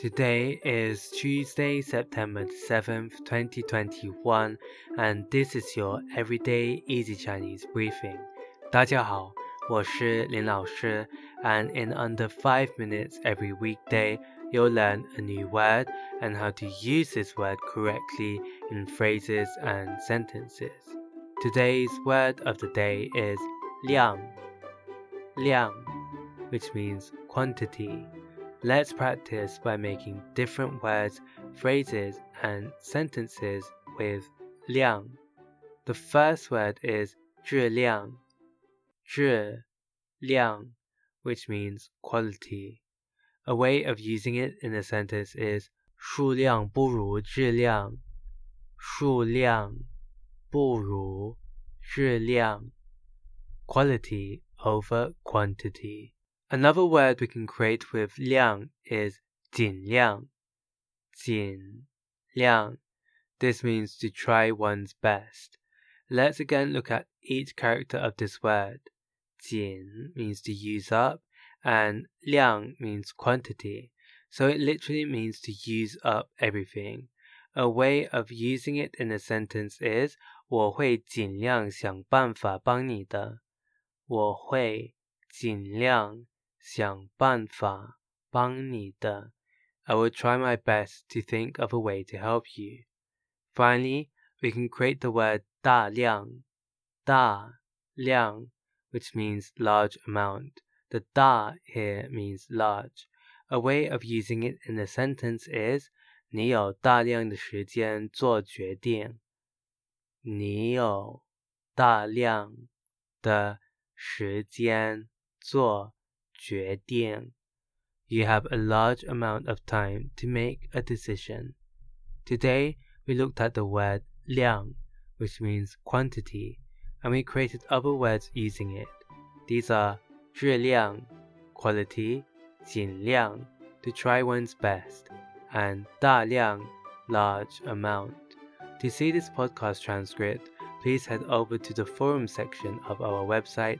Today is Tuesday, September 7th, 2021, and this is your Everyday Easy Chinese Briefing. 大家好，我是林老师, and in under 5 minutes every weekday, you'll learn a new word and how to use this word correctly in phrases and sentences. Today's word of the day is 量,量, which means quantity. Let's practice by making different words, phrases, and sentences with 量. The first word is 质量,质量, which means quality. A way of using it in a sentence is 数量不如质量，数量不如质量，quality over quantity. Another word we can create with 量 is 尽量,尽量. This means to try one's best. Let's again look at each character of this word. 尽 means to use up and 量 means quantity. So it literally means to use up everything. A way of using it in a sentence is 我会尽量想办法帮你的。我会尽量 想办法帮你的。I will try my best to think of a way to help you. Finally, we can create the word 大量,大量, which means large amount. The 大 here means large. A way of using it in a sentence is 你有大量的时间做决定。你有大量的时间做 决定. You have a large amount of time to make a decision. Today, we looked at the word 量, which means quantity, and we created other words using it. These are 质量, quality, 尽量, to try one's best, and 大量, large amount. To see this podcast transcript, please head over to the forum section of our website